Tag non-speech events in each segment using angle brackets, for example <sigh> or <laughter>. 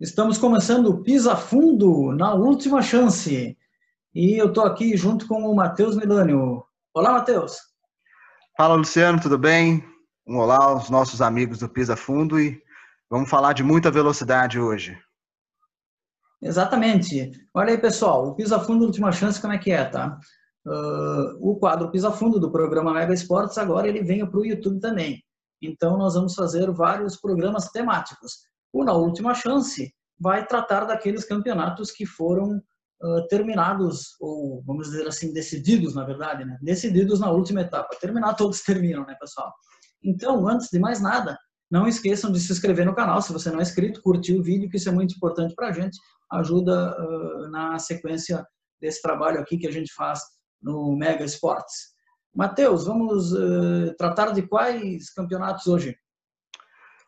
Estamos começando o Pisa Fundo na última chance. E eu estou aqui junto com o Matheus Milânio. Olá, Matheus. Fala, Luciano, tudo bem? Um olá aos nossos amigos do Pisa Fundo e vamos falar de muita velocidade hoje. Exatamente. Olha aí, pessoal, o Pisa Fundo Última Chance, como é que é, tá? Uh, o quadro Pisa Fundo do programa Mega Esportes, agora ele vem para o YouTube também. Então, nós vamos fazer vários programas temáticos. O Na Última Chance vai tratar daqueles campeonatos que foram uh, terminados, ou vamos dizer assim, decididos, na verdade, né? decididos na última etapa. Terminar, todos <laughs> terminam, né, pessoal? Então, antes de mais nada, não esqueçam de se inscrever no canal, se você não é inscrito, curtir o vídeo, que isso é muito importante para a gente, ajuda uh, na sequência desse trabalho aqui que a gente faz no Mega Esportes. Matheus, vamos uh, tratar de quais campeonatos hoje?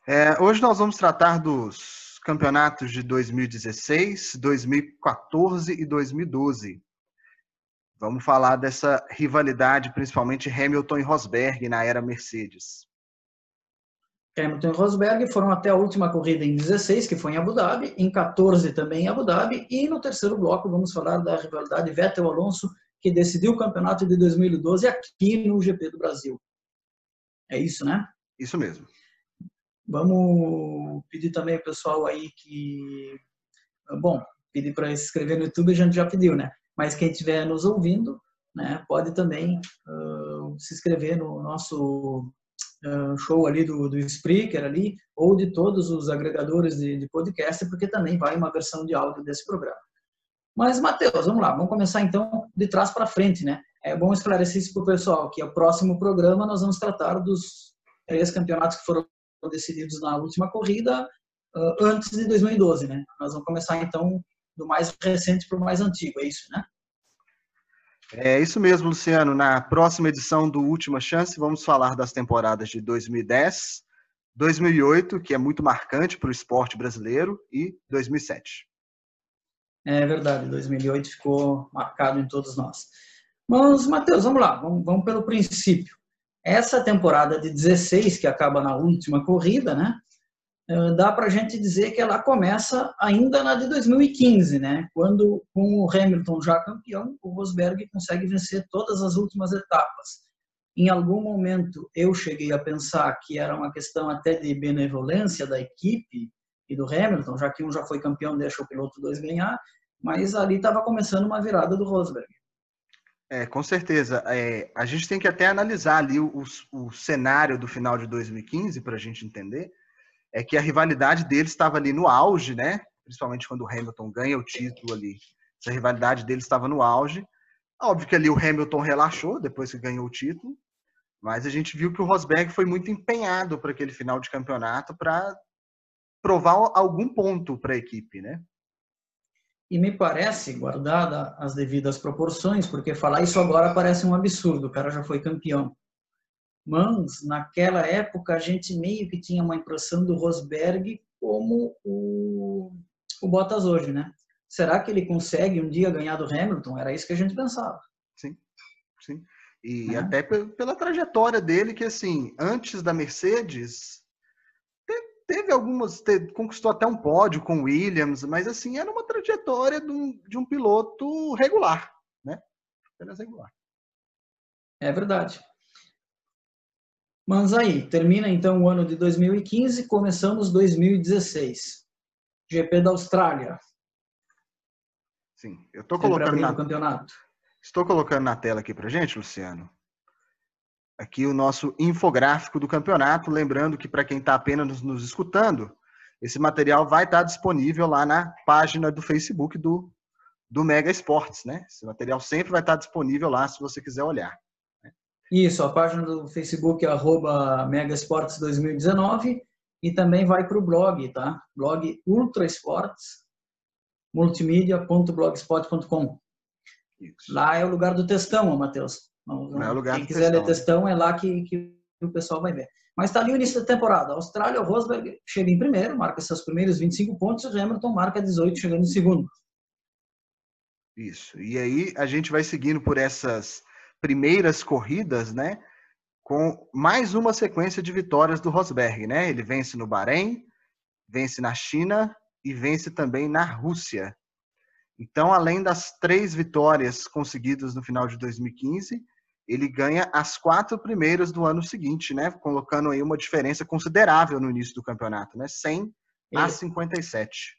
É, hoje nós vamos tratar dos campeonatos de 2016, 2014 e 2012. Vamos falar dessa rivalidade, principalmente Hamilton e Rosberg na era Mercedes. Hamilton e Rosberg foram até a última corrida em 16, que foi em Abu Dhabi, em 14 também em Abu Dhabi, e no terceiro bloco vamos falar da rivalidade Vettel-Alonso, que decidiu o campeonato de 2012 aqui no GP do Brasil. É isso, né? Isso mesmo. Vamos pedir também ao pessoal aí que. Bom, pedir para se inscrever no YouTube a gente já pediu, né? Mas quem estiver nos ouvindo, né, pode também uh, se inscrever no nosso uh, show ali do, do Spreaker ali, ou de todos os agregadores de, de podcast, porque também vai uma versão de áudio desse programa. Mas, Matheus, vamos lá, vamos começar então de trás para frente, né? É bom esclarecer isso para o pessoal, que o próximo programa nós vamos tratar dos três campeonatos que foram decididos na última corrida uh, antes de 2012, né? Nós vamos começar então do mais recente para o mais antigo, é isso, né? É isso mesmo, Luciano. Na próxima edição do Última Chance, vamos falar das temporadas de 2010, 2008, que é muito marcante para o esporte brasileiro, e 2007. É verdade, 2008 ficou marcado em todos nós. Mas, Matheus, vamos lá, vamos, vamos pelo princípio. Essa temporada de 16, que acaba na última corrida, né? Eh, dá para a gente dizer que ela começa ainda na de 2015, né? Quando, com o Hamilton já campeão, o Rosberg consegue vencer todas as últimas etapas. Em algum momento eu cheguei a pensar que era uma questão até de benevolência da equipe e do Hamilton, já que um já foi campeão, deixa o piloto dois ganhar, mas ali estava começando uma virada do Rosberg. É, com certeza. É, a gente tem que até analisar ali o, o cenário do final de 2015 para a gente entender. É que a rivalidade deles estava ali no auge, né? Principalmente quando o Hamilton ganha o título ali. Essa rivalidade deles estava no auge. Óbvio que ali o Hamilton relaxou depois que ganhou o título, mas a gente viu que o Rosberg foi muito empenhado para aquele final de campeonato para provar algum ponto para a equipe, né? E me parece, guardada as devidas proporções, porque falar isso agora parece um absurdo, o cara já foi campeão. Mas, naquela época, a gente meio que tinha uma impressão do Rosberg como o, o Bottas hoje, né? Será que ele consegue um dia ganhar do Hamilton? Era isso que a gente pensava. Sim, sim. E é. até pela trajetória dele, que assim, antes da Mercedes, teve algumas, teve, conquistou até um pódio com Williams, mas assim, era uma trajetória de um, de um piloto regular, né? Apenas regular. É verdade. Mas aí, termina então o ano de 2015, começamos 2016. GP da Austrália. Sim, eu estou colocando na campeonato. Estou colocando na tela aqui pra gente, Luciano aqui o nosso infográfico do campeonato. Lembrando que para quem está apenas nos escutando, esse material vai estar tá disponível lá na página do Facebook do, do Mega Esportes, né? Esse material sempre vai estar tá disponível lá se você quiser olhar. Né? Isso, a página do Facebook é arroba Mega Esportes 2019 e também vai para o blog, tá? Blog Ultra Esportes, multimídia.blogspot.com. Lá é o lugar do textão, Matheus. Não, não é lugar Quem quiser ler textão é lá que, que o pessoal vai ver. Mas está ali o início da temporada. A Austrália, o Rosberg chega em primeiro, marca seus primeiros 25 pontos, e o Hamilton marca 18, chegando em segundo. Isso. E aí a gente vai seguindo por essas primeiras corridas, né? Com mais uma sequência de vitórias do Rosberg, né? Ele vence no Bahrein, vence na China e vence também na Rússia. Então, além das três vitórias conseguidas no final de 2015, ele ganha as quatro primeiras do ano seguinte, né? Colocando aí uma diferença considerável no início do campeonato, né? 100 a 57.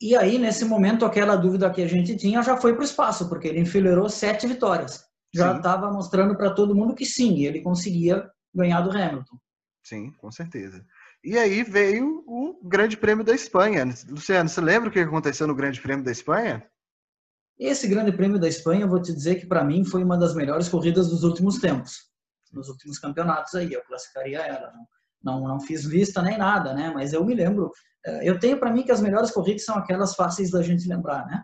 E aí, nesse momento, aquela dúvida que a gente tinha já foi para o espaço, porque ele enfileirou sete vitórias. Já estava mostrando para todo mundo que sim, ele conseguia ganhar do Hamilton. Sim, com certeza. E aí veio o Grande Prêmio da Espanha. Luciano, você lembra o que aconteceu no Grande Prêmio da Espanha? Esse Grande Prêmio da Espanha, eu vou te dizer que para mim foi uma das melhores corridas dos últimos tempos, nos últimos campeonatos aí. Eu classificaria ela. Não, não, não fiz lista nem nada, né? Mas eu me lembro. Eh, eu tenho para mim que as melhores corridas são aquelas fáceis da gente lembrar, né?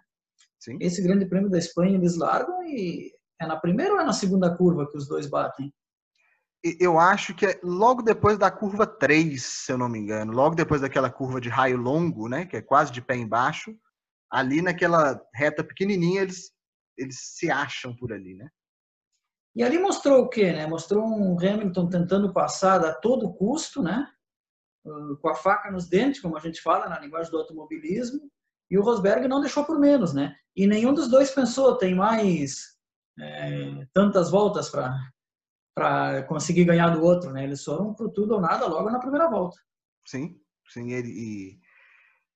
Sim. Esse Grande Prêmio da Espanha eles largam e é na primeira ou é na segunda curva que os dois batem? Eu acho que é logo depois da curva 3, se eu não me engano, logo depois daquela curva de raio longo, né, que é quase de pé embaixo, ali naquela reta pequenininha eles eles se acham por ali, né? E ali mostrou o quê, né? Mostrou um Hamilton tentando passar a todo custo, né? Uh, com a faca nos dentes, como a gente fala na linguagem do automobilismo, e o Rosberg não deixou por menos, né? E nenhum dos dois pensou, tem mais é, tantas voltas para conseguir ganhar do outro, né? Eles foram pro tudo ou nada logo na primeira volta. Sim, sim, ele, e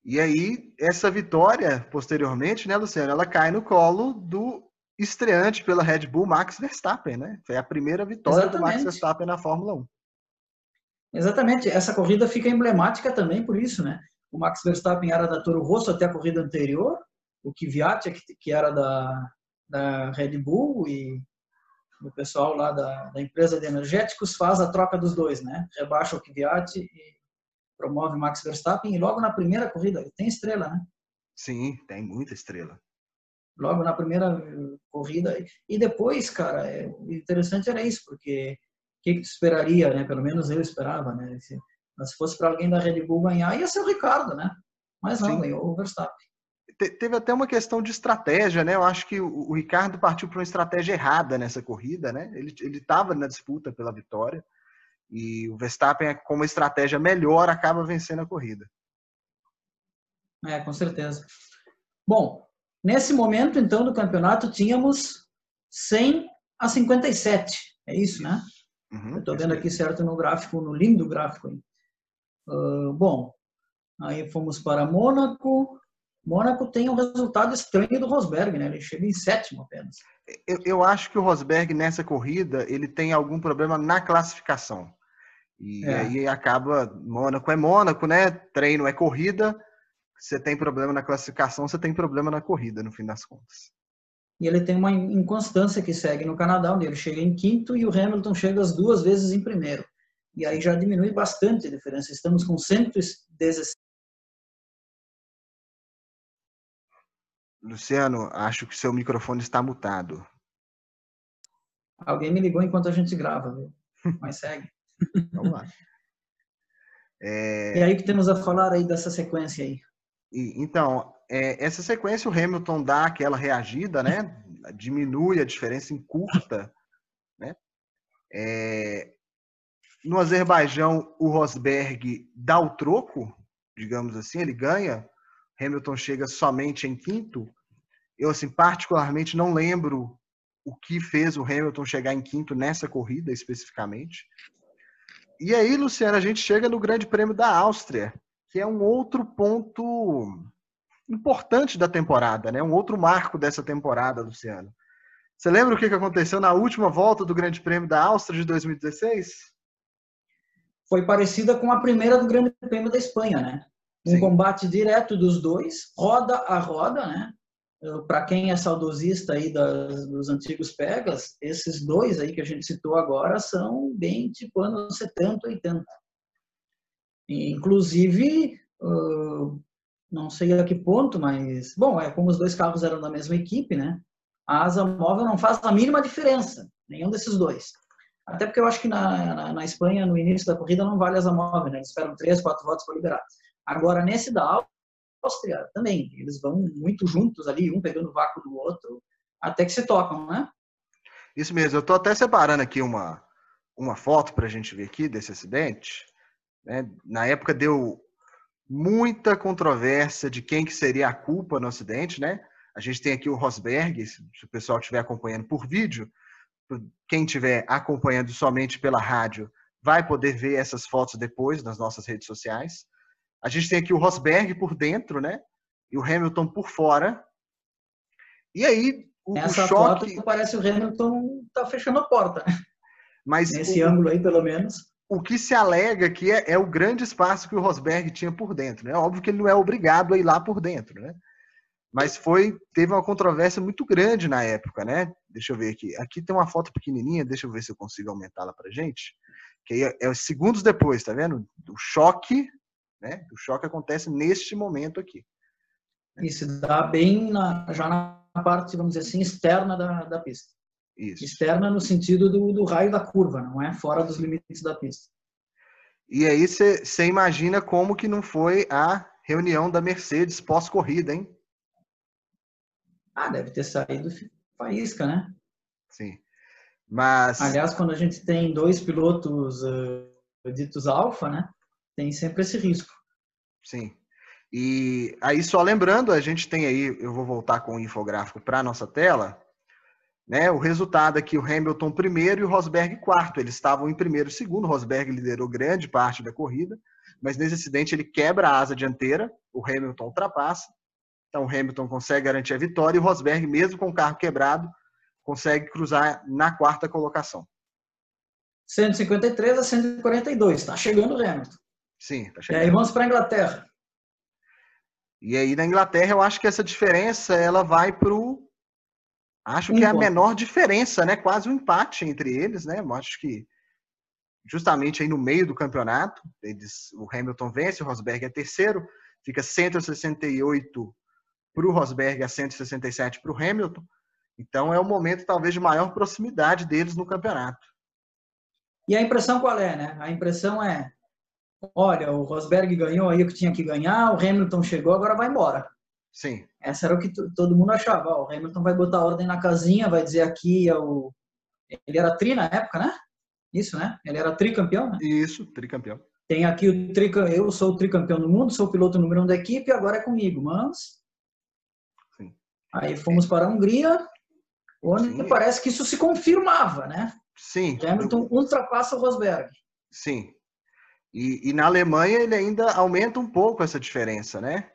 e aí, essa vitória, posteriormente, né, Luciano, ela cai no colo do estreante pela Red Bull, Max Verstappen, né? Foi a primeira vitória Exatamente. do Max Verstappen na Fórmula 1. Exatamente. Essa corrida fica emblemática também por isso, né? O Max Verstappen era da Toro Rosso até a corrida anterior, o Kvyat, que era da, da Red Bull, e o pessoal lá da, da empresa de energéticos faz a troca dos dois, né? Rebaixa o Kvyat e promove Max Verstappen, e logo na primeira corrida, tem estrela, né? Sim, tem muita estrela. Logo na primeira corrida. E depois, cara, é, interessante era isso, porque o que, que tu esperaria, né? Pelo menos eu esperava, né? Se, se fosse para alguém da Red Bull ganhar, ia ser o Ricardo, né? Mas não, Sim. ganhou o Verstappen. teve até uma questão de estratégia, né? Eu acho que o, o Ricardo partiu para uma estratégia errada nessa corrida, né? Ele estava na disputa pela vitória e o Verstappen, com uma estratégia melhor, acaba vencendo a corrida. É, com certeza. Bom, nesse momento, então, do campeonato, tínhamos 100 a 57. É isso, né? Uhum, estou vendo aqui certo no gráfico, no lindo gráfico. Uh, bom, aí fomos para Mônaco. Mônaco tem um resultado estranho do Rosberg, né? Ele chega em sétimo apenas. Eu, eu acho que o Rosberg nessa corrida ele tem algum problema na classificação. E é. aí acaba, Mônaco é Mônaco, né? Treino é corrida. Você tem problema na classificação, você tem problema na corrida, no fim das contas. E ele tem uma inconstância que segue no Canadá, onde ele chega em quinto e o Hamilton chega as duas vezes em primeiro. E aí já diminui bastante a diferença. Estamos com 116. Luciano, acho que seu microfone está mutado. Alguém me ligou enquanto a gente grava, viu? Mas segue. <laughs> Vamos lá. É... E aí que temos a falar aí dessa sequência aí? Então, é, essa sequência o Hamilton dá aquela reagida, né? Diminui a diferença, encurta, né? É, no Azerbaijão, o Rosberg dá o troco, digamos assim, ele ganha. Hamilton chega somente em quinto. Eu, assim, particularmente não lembro o que fez o Hamilton chegar em quinto nessa corrida especificamente. E aí, Luciano, a gente chega no Grande Prêmio da Áustria, que é um outro ponto importante da temporada, né? Um outro marco dessa temporada, Luciano. Você lembra o que aconteceu na última volta do Grande Prêmio da Áustria de 2016? Foi parecida com a primeira do Grande Prêmio da Espanha, né? Um Sim. combate direto dos dois, roda a roda, né? para quem é saudosista aí das, dos antigos pegas, esses dois aí que a gente citou agora são bem tipo anos 70, 80. E, inclusive, uh, não sei a que ponto, mas, bom, é como os dois carros eram da mesma equipe, né? A asa móvel não faz a mínima diferença, nenhum desses dois. Até porque eu acho que na, na, na Espanha, no início da corrida, não vale asa móvel, né? Eles esperam três, quatro voltas para liberar. Agora, nesse da Áustria também. Eles vão muito juntos ali, um pegando o vácuo do outro, até que se tocam, né? Isso mesmo. Eu estou até separando aqui uma, uma foto para a gente ver aqui desse acidente. Né? Na época deu muita controvérsia de quem que seria a culpa no acidente, né? A gente tem aqui o Rosberg, se o pessoal estiver acompanhando por vídeo, quem estiver acompanhando somente pela rádio vai poder ver essas fotos depois nas nossas redes sociais. A gente tem aqui o Rosberg por dentro, né? E o Hamilton por fora. E aí, o, Essa o choque... foto parece o Hamilton tá fechando a porta? Mas Nesse o... ângulo aí, pelo menos. O que se alega aqui é, é, o grande espaço que o Rosberg tinha por dentro, né? Óbvio que ele não é obrigado a ir lá por dentro, né? Mas foi, teve uma controvérsia muito grande na época, né? Deixa eu ver aqui. Aqui tem uma foto pequenininha, deixa eu ver se eu consigo aumentá-la pra gente. Que aí é, é segundos depois, tá vendo? O choque, né? O choque acontece neste momento aqui. Isso dá bem na, já na parte, vamos dizer assim, externa da, da pista. Isso. Externa no sentido do, do raio da curva, não é fora dos limites da pista. E aí você imagina como que não foi a reunião da Mercedes pós-corrida, hein? Ah, deve ter saído faísca, né? Sim. Mas. Aliás, quando a gente tem dois pilotos uh, ditos alfa, né? Tem sempre esse risco. Sim. E aí, só lembrando, a gente tem aí, eu vou voltar com o infográfico para a nossa tela, né? O resultado aqui, o Hamilton primeiro e o Rosberg quarto. Eles estavam em primeiro e segundo, o Rosberg liderou grande parte da corrida, mas nesse acidente ele quebra a asa dianteira, o Hamilton ultrapassa, então o Hamilton consegue garantir a vitória e o Rosberg, mesmo com o carro quebrado, consegue cruzar na quarta colocação. 153 a 142, está chegando o Hamilton. Sim, chegando. E aí vamos para a Inglaterra. E aí na Inglaterra eu acho que essa diferença ela vai para o. Acho um que é a menor diferença, né? Quase um empate entre eles, né? Eu acho que justamente aí no meio do campeonato, eles, o Hamilton vence, o Rosberg é terceiro, fica 168 para o Rosberg a 167 para o Hamilton. Então é o momento talvez de maior proximidade deles no campeonato. E a impressão qual é, né? A impressão é, olha, o Rosberg ganhou aí o que tinha que ganhar, o Hamilton chegou, agora vai embora. Sim. Essa era o que todo mundo achava. Ó, o Hamilton vai botar ordem na casinha, vai dizer aqui é o ele era tri na época, né? Isso, né? Ele era tricampeão, né? Isso, tricampeão. Tem aqui o tricampeão, eu sou o tricampeão do mundo, sou o piloto número um da equipe, agora é comigo, mas Aí fomos para a Hungria, onde Sim. parece que isso se confirmava, né? Sim. Hamilton ultrapassa o Rosberg. Sim. E, e, na Alemanha ele ainda aumenta um pouco essa diferença, né?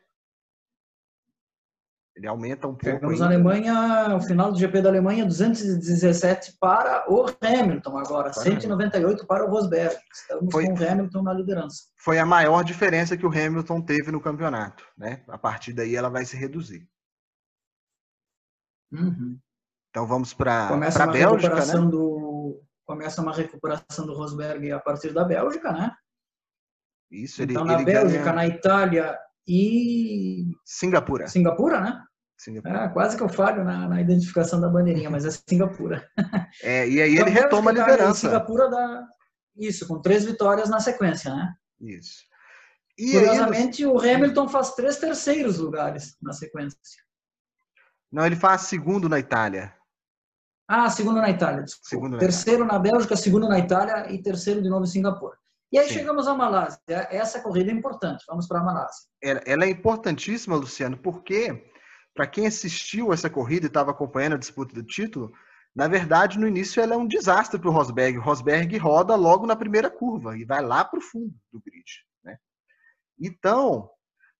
Ele aumenta um pouco. Chegamos na Alemanha, o final do GP da Alemanha, 217 para o Hamilton agora, para 198 para o Rosberg. Estamos foi, com o Hamilton na liderança. Foi a maior diferença que o Hamilton teve no campeonato, né? A partir daí ela vai se reduzir. Uhum. Então vamos para a Bélgica, né? Do, começa uma recuperação do Rosberg a partir da Bélgica, né? Isso, então, ele, na ele Bélgica, ganha... na Itália e... Singapura. Singapura, né? Singapura. É, quase que eu falho na, na, identificação da bandeirinha, mas é Singapura. <laughs> É, e aí então, ele retoma a liderança. Singapura dá isso, com três vitórias na sequência, né? Isso. E Curiosamente, aí... o Hamilton faz três terceiros lugares na sequência. Não, ele faz segundo na Itália. Ah, segundo na Itália, Segundo na terceiro Itália. na Bélgica, segundo na Itália e terceiro de novo em Singapura. E aí Sim. chegamos à Malásia. Essa corrida é importante. Vamos para a Malásia. Ela é importantíssima, Luciano, porque para quem assistiu essa corrida e estava acompanhando a disputa do título, na verdade, no início ela é um desastre para o Rosberg. O Rosberg roda logo na primeira curva e vai lá para o fundo do grid. Né? Então,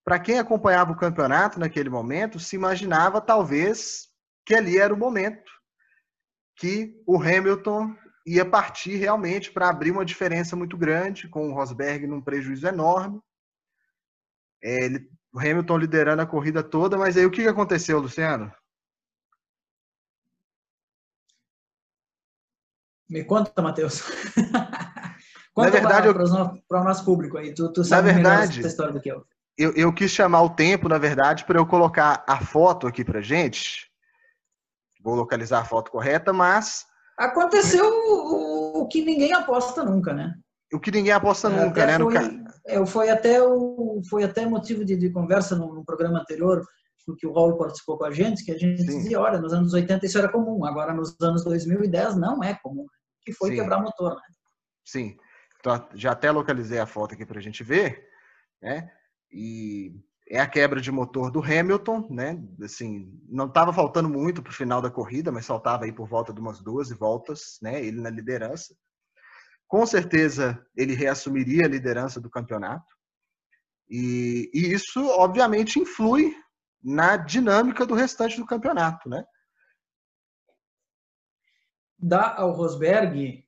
para quem acompanhava o campeonato naquele momento, se imaginava talvez que ali era o momento que o Hamilton ia partir realmente para abrir uma diferença muito grande, com o Rosberg num prejuízo enorme. É, ele, o Hamilton liderando a corrida toda, mas aí o que aconteceu, Luciano? Me conta, Matheus. <laughs> conta na verdade, para o nosso público aí. Tu, tu sabe na verdade, essa história do que eu eu, eu quis chamar o tempo, na verdade, para eu colocar a foto aqui para gente. Vou localizar a foto correta, mas. Aconteceu o, o que ninguém aposta nunca, né? o que ninguém aposta é, nunca, né? Foi, é, foi, até o, foi até motivo de, de conversa no, no, programa anterior, que o Raul participou com a gente, que a gente Sim. dizia, olha, nos anos 80 isso era comum, agora nos anos 2010 não é comum, que foi Sim. quebrar motor, né? Sim, então, já até localizei a foto aqui para a gente ver, né? E é a quebra de motor do Hamilton, né? Assim, não estava faltando muito para o final da corrida, mas faltava aí por volta de umas 12 voltas, né? Ele na liderança. Com certeza ele reassumiria a liderança do campeonato. E, e isso, obviamente, influi na dinâmica do restante do campeonato, né? Dá ao Rosberg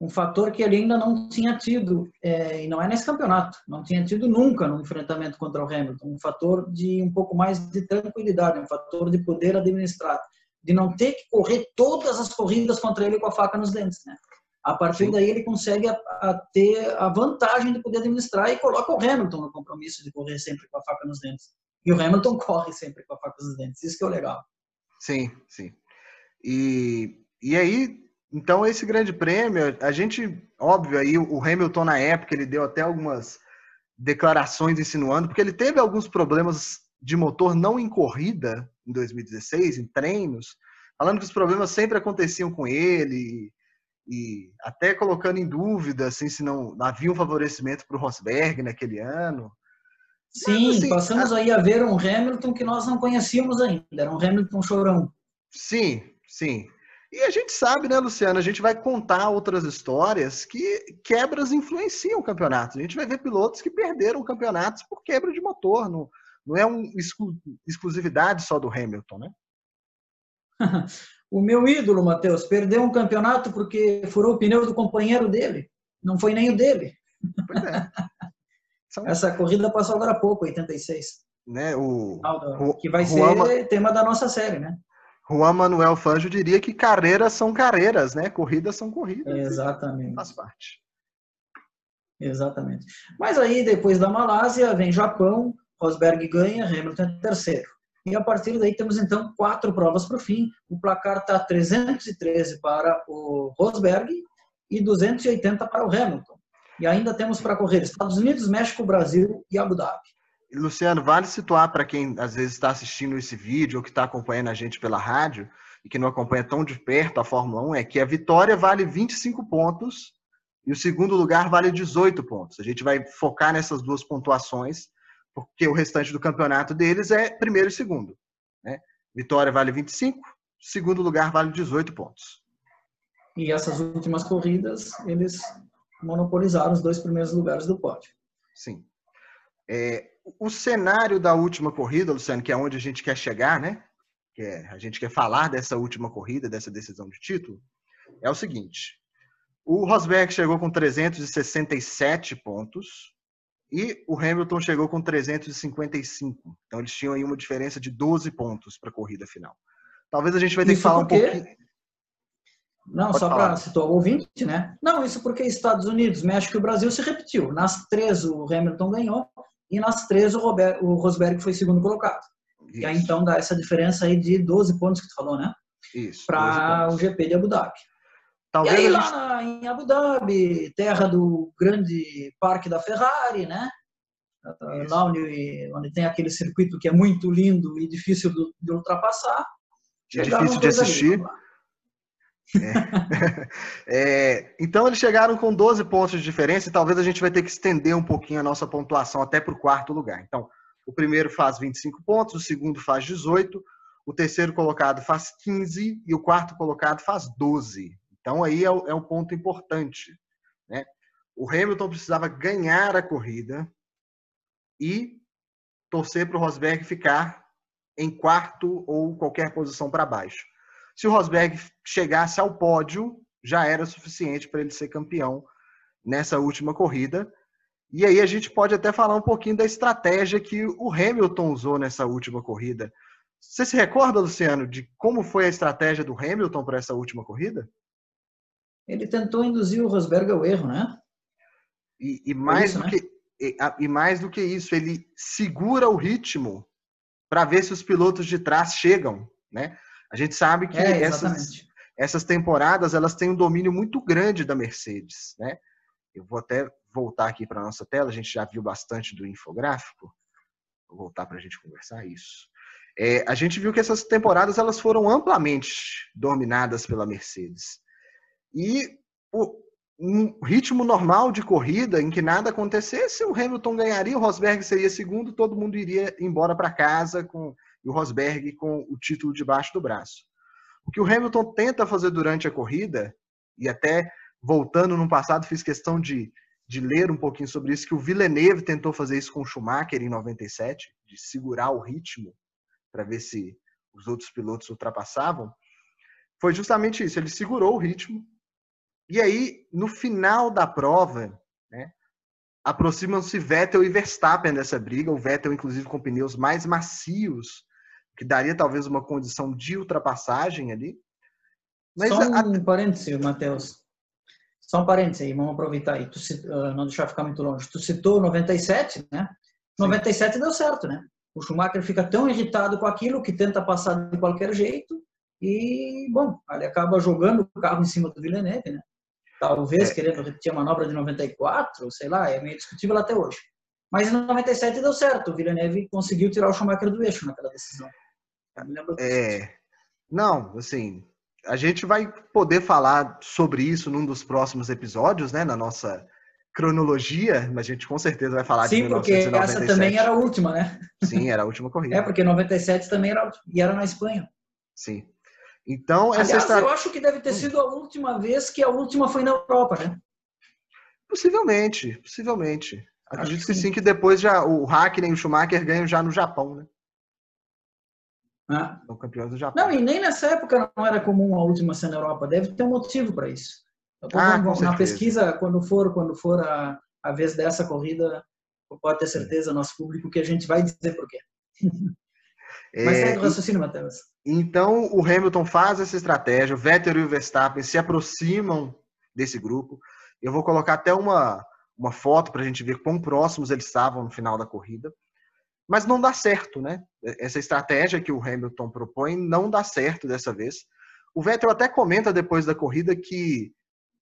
um fator que ele ainda não tinha tido, é, e não é nesse campeonato, não tinha tido nunca no enfrentamento contra o Hamilton, um fator de um pouco mais de tranquilidade, um fator de poder administrar, de não ter que correr todas as corridas contra ele com a faca nos dentes, né? A partir daí ele consegue a, a ter a vantagem de poder administrar e coloca o Hamilton no compromisso de correr sempre com a faca nos dentes. E o Hamilton <laughs> corre sempre com a faca nos dentes, isso que é o legal. Sim, sim. E, e aí, então, esse grande prêmio, a gente, óbvio, aí o Hamilton na época, ele deu até algumas declarações insinuando, porque ele teve alguns problemas de motor não em corrida em 2016, em treinos, falando que os problemas sempre aconteciam com ele, e até colocando em dúvida assim, se não havia um favorecimento para o Rosberg naquele ano. Sim, Mas, assim, passamos a... aí a ver um Hamilton que nós não conhecíamos ainda, era um Hamilton chorão. Sim, sim. E a gente sabe, né, Luciano? A gente vai contar outras histórias que quebras influenciam o campeonato. A gente vai ver pilotos que perderam campeonatos por quebra de motor. Não, não é uma exclusividade só do Hamilton, né? <laughs> o meu ídolo, Matheus, perdeu um campeonato porque furou o pneu do companheiro dele. Não foi nem o dele. Pois é. São... <laughs> Essa corrida passou agora há pouco, 86. Né, o, que vai ser tema da nossa série, né? Juan Manuel Fanjo diria que carreiras são carreiras, né? Corridas são corridas. Exatamente. Faz parte. Exatamente. Mas aí, depois da Malásia, vem Japão, Rosberg ganha, Hamilton é terceiro. E a partir daí temos então quatro provas para o fim. O placar está 313 para o Rosberg e 280 para o Hamilton. E ainda temos para correr Estados Unidos, México, Brasil e Abu Dhabi. Luciano, vale situar para quem às vezes está assistindo esse vídeo ou que está acompanhando a gente pela rádio e que não acompanha tão de perto a Fórmula 1, é que a vitória vale 25 pontos e o segundo lugar vale 18 pontos. A gente vai focar nessas duas pontuações, porque o restante do campeonato deles é primeiro e segundo. Né? Vitória vale 25, segundo lugar vale 18 pontos. E essas últimas corridas, eles monopolizaram os dois primeiros lugares do pódio. Sim. É, o cenário da última corrida, Luciano, que é onde a gente quer chegar, né? Que é, a gente quer falar dessa última corrida, dessa decisão de título, é o seguinte: o Rosberg chegou com 367 pontos e o Hamilton chegou com 355. Então eles tinham aí uma diferença de 12 pontos para a corrida final. Talvez a gente vai ter isso que falar porque... um pouquinho. Não, Pode só para situar o ouvinte, né? Não, isso porque Estados Unidos, México e Brasil se repetiu. Nas três o Hamilton ganhou e nas três o, Robert, o Rosberg foi segundo colocado. Isso. E aí então dá essa diferença aí de 12 pontos que tu falou, né? Isso. Para o GP de Abu Dhabi. Talvez e aí lá na, em Abu Dhabi, terra do grande parque da Ferrari, né? Isso. Lá onde, onde tem aquele circuito que é muito lindo e difícil de, de ultrapassar. É difícil de assistir. Ali, é. <laughs> é, então eles chegaram com 12 pontos de diferença e talvez a gente vai ter que estender um pouquinho a nossa pontuação até para o quarto lugar. Então, o primeiro faz 25 pontos, o segundo faz 18, o terceiro colocado faz 15 e o quarto colocado faz 12. Então aí é é um ponto importante. Né? O Hamilton precisava ganhar a corrida e torcer para o Rosberg ficar em quarto ou qualquer posição para baixo. Se o Rosberg chegasse ao pódio, já era suficiente para ele ser campeão nessa última corrida. E aí a gente pode até falar um pouquinho da estratégia que o Hamilton usou nessa última corrida. Você se recorda, Luciano, de como foi a estratégia do Hamilton para essa última corrida? Ele tentou induzir o Rosberg ao erro, né? E, e mais isso, do né? que e, e mais do que isso, ele segura o ritmo para ver se os pilotos de trás chegam, né? A gente sabe que é, essas, essas temporadas elas têm um domínio muito grande da Mercedes, né? Eu vou até voltar aqui para a nossa tela, a gente já viu bastante do infográfico. Vou voltar para a gente conversar isso. É, a gente viu que essas temporadas elas foram amplamente dominadas pela Mercedes. E o, um ritmo normal de corrida, em que nada acontecesse, o Hamilton ganharia, o Rosberg seria segundo, todo mundo iria embora para casa com e o Rosberg com o título debaixo do braço. O que o Hamilton tenta fazer durante a corrida, e até voltando no passado, fiz questão de, de ler um pouquinho sobre isso, que o Villeneuve tentou fazer isso com o Schumacher em 97, de segurar o ritmo para ver se os outros pilotos ultrapassavam, foi justamente isso. Ele segurou o ritmo. E aí, no final da prova, né, aproximam-se Vettel e Verstappen dessa briga. O Vettel, inclusive, com pneus mais macios, que daria talvez uma condição de ultrapassagem ali. Mas Só um a... parêntese, Matheus. Só um parênteses aí, vamos aproveitar aí, tu, uh, não deixar ficar muito longe. Tu citou 97, né? Sim. 97 deu certo, né? O Schumacher fica tão irritado com aquilo que tenta passar de qualquer jeito e, bom, ele acaba jogando o carro em cima do Villeneuve, né? Talvez é. querendo repetir a manobra de 94, sei lá, é meio discutível até hoje. Mas em 97 deu certo, o Villeneuve conseguiu tirar o Schumacher do eixo naquela decisão. É, não, assim, a gente vai poder falar sobre isso num dos próximos episódios, né, na nossa cronologia, mas a gente com certeza vai falar Sim, de 1997. Sim, porque essa também era a última, né? Sim, era a última corrida. É, porque 97 também era e era na Espanha. Sim. Então, essa Aliás, eu acho que deve ter sido a última vez que a última foi na Europa, né? Possivelmente, possivelmente. Acredito que, que sim. que depois já o Hackney e o Schumacher ganham já no Japão, né? Ah. São campeões do Japão. Não, e nem nessa época não era comum a última ser na Europa. Deve ter um motivo para isso. Ah, vamos, na pesquisa, quando for, quando for a, a vez dessa corrida, pode ter certeza, nosso público, que a gente vai dizer por quê. É, Mas segue o raciocínio, Matheus. Então, o Hamilton faz essa estratégia, o Vettel e o Verstappen se aproximam desse grupo. Eu vou colocar até uma, uma foto para a gente ver quão próximos eles estavam no final da corrida. Mas não dá certo, né? Essa estratégia que o Hamilton propõe não dá certo dessa vez. O Vettel até comenta depois da corrida que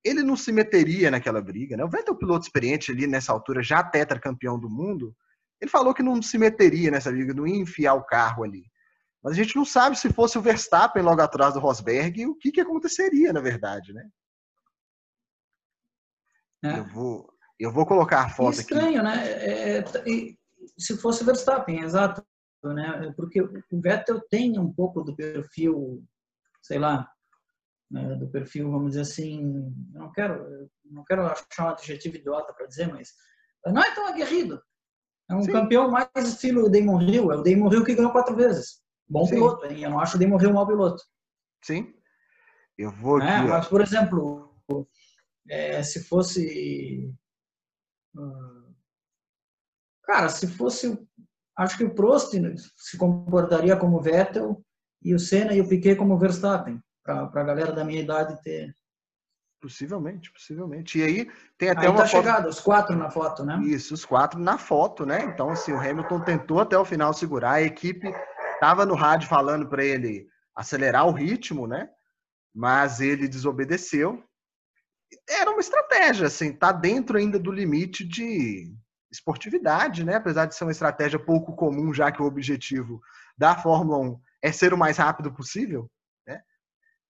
ele não se meteria naquela briga, né? O Vettel, piloto experiente ali nessa altura, já tetracampeão do mundo, ele falou que não se meteria nessa briga, não ia enfiar o carro ali. Mas a gente não sabe se fosse o Verstappen logo atrás do Rosberg, o que, que aconteceria, na verdade, né? É. Eu, vou, eu vou colocar a foto estranho, aqui. Estranho, né? É, é se fosse Verstappen, exato, né? Porque o Vettel tem um pouco do perfil, sei lá, né? do perfil, vamos dizer assim, não quero, não quero achar um adjetivo idiota para dizer, mas não é tão aguerrido. É um Sim. campeão mais estilo Damon Hill, é o Damon Hill que ganhou quatro vezes. Bom Sim. piloto, hein? Eu não acho o Damon Hill um mau piloto. Sim. Eu vou é, aqui, é, Mas, por exemplo, é, se fosse uh, Cara, se fosse. Acho que o Prost se comportaria como Vettel e o Senna e o Piquet como Verstappen, para a galera da minha idade ter. Possivelmente, possivelmente. E aí tem até aí uma. Tá foto... chegado, os quatro na foto, né? Isso, os quatro na foto, né? Então, assim, o Hamilton tentou até o final segurar, a equipe estava no rádio falando para ele acelerar o ritmo, né? Mas ele desobedeceu. Era uma estratégia, assim, tá dentro ainda do limite de, esportividade, né? Apesar de ser uma estratégia pouco comum, já que o objetivo da Fórmula 1 é ser o mais rápido possível, né?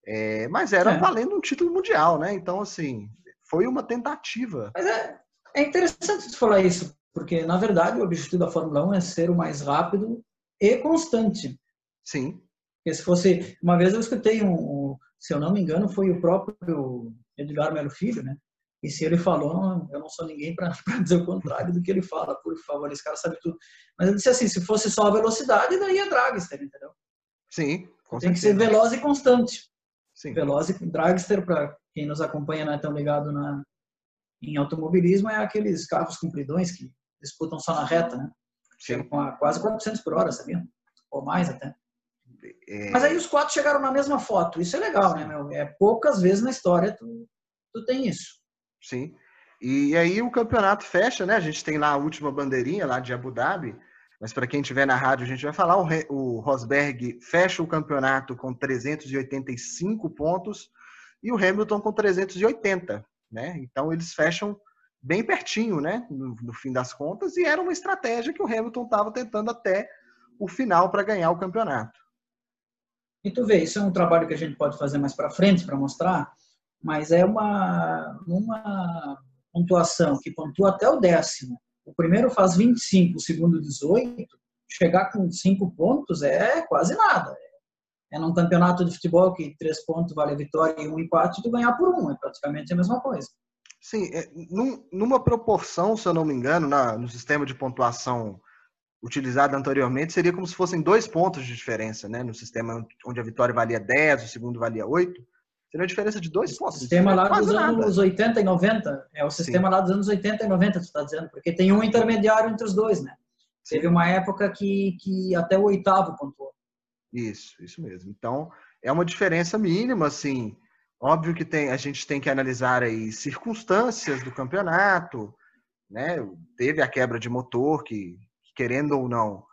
É, mas era é. valendo um título mundial, né? Então, assim, foi uma tentativa. Mas é, é interessante você falar isso, porque, na verdade, o objetivo da Fórmula 1 é ser o mais rápido e constante. Sim. Porque se fosse... Uma vez eu escutei um, se eu não me engano, foi o próprio Edgar Melo Filho, né? E se ele falou, eu não sou ninguém para <laughs> dizer o contrário do que ele fala, por favor, esse cara sabe tudo. Mas ele disse assim, se fosse só a velocidade, daí é dragster, entendeu? Sim, com Tem certeza. que ser veloz e constante. Sim. Veloz e dragster, para quem nos acompanha, não é tão ligado na, em automobilismo, é aqueles carros compridões que disputam só na reta, né? Chegam a quase 400 por hora, sabia? Ou mais até. É... Mas aí os quatro chegaram na mesma foto. Isso é legal, né, meu? É poucas vezes na história tu, tu tem isso. Sim. E aí o campeonato fecha, né? A gente tem lá a última bandeirinha lá de Abu Dhabi, mas para quem estiver na rádio a gente vai falar, o, Rosberg fecha o campeonato com 385 pontos e o Hamilton com 380, né? Então eles fecham bem pertinho, né? No, no, fim das contas, e era uma estratégia que o Hamilton estava tentando até o final para ganhar o campeonato. E tu vê, isso é um trabalho que a gente pode fazer mais para frente para mostrar, mas é uma, uma pontuação que pontua até o décimo. O primeiro faz 25, o segundo 18. Chegar com cinco pontos é quase nada. É num campeonato de futebol que três pontos vale a vitória e um empate, tu ganhar por um. É praticamente a mesma coisa. Sim, é, num, numa proporção, se eu não me engano, na, no sistema de pontuação utilizado anteriormente, seria como se fossem dois pontos de diferença, né? No sistema onde a vitória valia 10, o segundo valia 8. Seria uma diferença de dois pontos. O sistema lá dos nada. anos 80 e 90. É o sistema Sim. lá dos anos 80 e 90, tu está dizendo. Porque tem um intermediário entre os dois, né? Teve uma época que, que até o oitavo pontuou. Isso, isso mesmo. Então, é uma diferença mínima, assim. Óbvio que tem, a gente tem que analisar aí circunstâncias do campeonato, né? Teve a quebra de motor que, querendo ou não,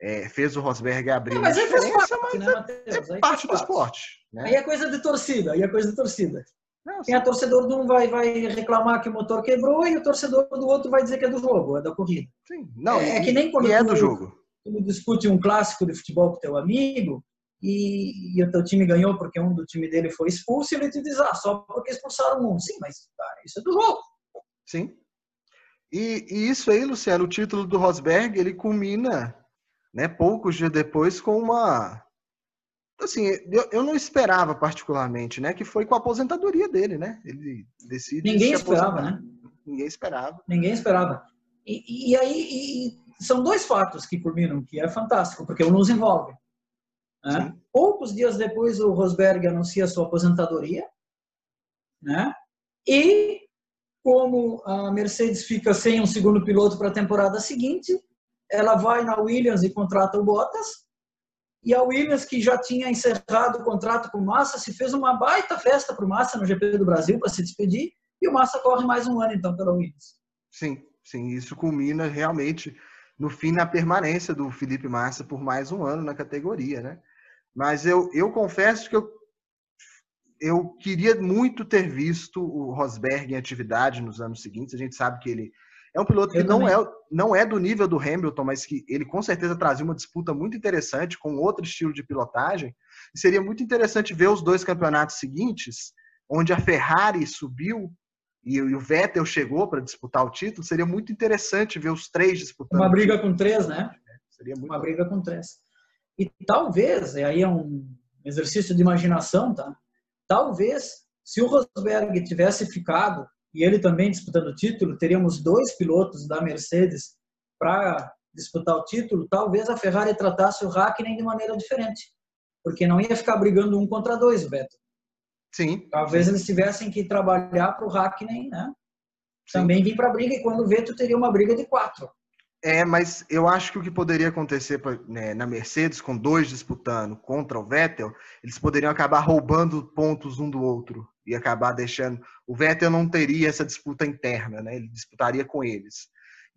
é, fez o Rosberg abrir é, mas uma diferença, parte, mas né, é, é parte do esporte. Né? Aí é coisa de torcida, aí é coisa de torcida. Não, Quem é torcedor de um vai, vai reclamar que o motor quebrou e o torcedor do outro vai dizer que é do jogo, é da corrida. Sim, não, é, é que nem quando é do jogo. Tu discute um clássico de futebol com teu amigo e, e, o teu time ganhou porque um do time dele foi expulso e ele te diz, ah, só porque expulsaram um. Sim, mas tá, isso é do jogo. Sim. E, e isso aí, Luciano, o título do Rosberg, ele culmina né, poucos dias depois com uma. Assim, eu, eu não esperava particularmente, né? Que foi com a aposentadoria dele, né? Ele decide. Ninguém esperava, né? Ninguém esperava. Ninguém esperava. E, e aí e são dois fatos que culminam, que é fantástico, porque um nos envolve. Né? Poucos dias depois, o Rosberg anuncia sua aposentadoria, né? E como a Mercedes fica sem um segundo piloto para a temporada seguinte, ela vai na Williams e contrata o Bottas. E a Williams, que já tinha encerrado o contrato com o Massa, se fez uma baita festa para o Massa no GP do Brasil para se despedir. E o Massa corre mais um ano, então, pela Williams. Sim, sim. Isso culmina realmente no fim na permanência do Felipe Massa por mais um ano na categoria, né? Mas eu, eu confesso que eu, eu queria muito ter visto o Rosberg em atividade nos anos seguintes. A gente sabe que ele é um piloto que não é, não é do nível do Hamilton, mas que ele com certeza trazia uma disputa muito interessante com outro estilo de pilotagem. E seria muito interessante ver os dois campeonatos seguintes, onde a Ferrari subiu e o Vettel chegou para disputar o título. Seria muito interessante ver os três disputando. Uma briga com três, né? Seria muito uma briga com três. E talvez, aí é um exercício de imaginação, tá? Talvez, se o Rosberg tivesse ficado e ele também disputando o título, teríamos dois pilotos da Mercedes para disputar o título, talvez a Ferrari tratasse o Hakkinen de maneira diferente, porque não ia ficar brigando um contra dois, Vettel. Sim. Talvez sim. eles tivessem que trabalhar para o Hakkinen, né? Sim. Também vir para a briga, e quando o Vettel teria uma briga de quatro. É, mas eu acho que o que poderia acontecer né, na Mercedes, com dois disputando contra o Vettel, eles poderiam acabar roubando pontos um do outro e acabar deixando. O Vettel não teria essa disputa interna, né? Ele disputaria com eles.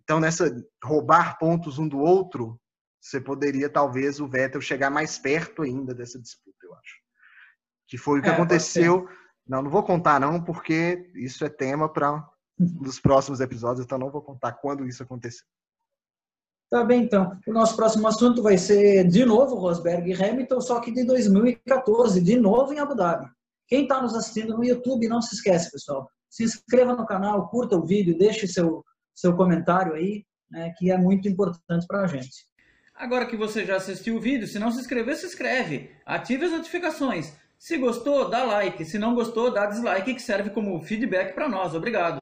Então, nessa roubar pontos um do outro, você poderia talvez o Vettel chegar mais perto ainda dessa disputa, eu acho. Que foi o que é, aconteceu. Não, não vou contar não, porque isso é tema para nos próximos episódios, então não vou contar quando isso aconteceu. Tá bem, então. O nosso próximo assunto vai ser, de novo, Rosberg e Hamilton, só que de 2014, de novo em Abu Dhabi. Quem está nos assistindo no YouTube, não se esquece, pessoal. Se inscreva no canal, curta o vídeo, deixe seu, seu comentário aí, né, que é muito importante para a gente. Agora que você já assistiu o vídeo, se não se inscreveu, se inscreve. Ative as notificações. Se gostou, dá like. Se não gostou, dá dislike, que serve como feedback para nós. Obrigado.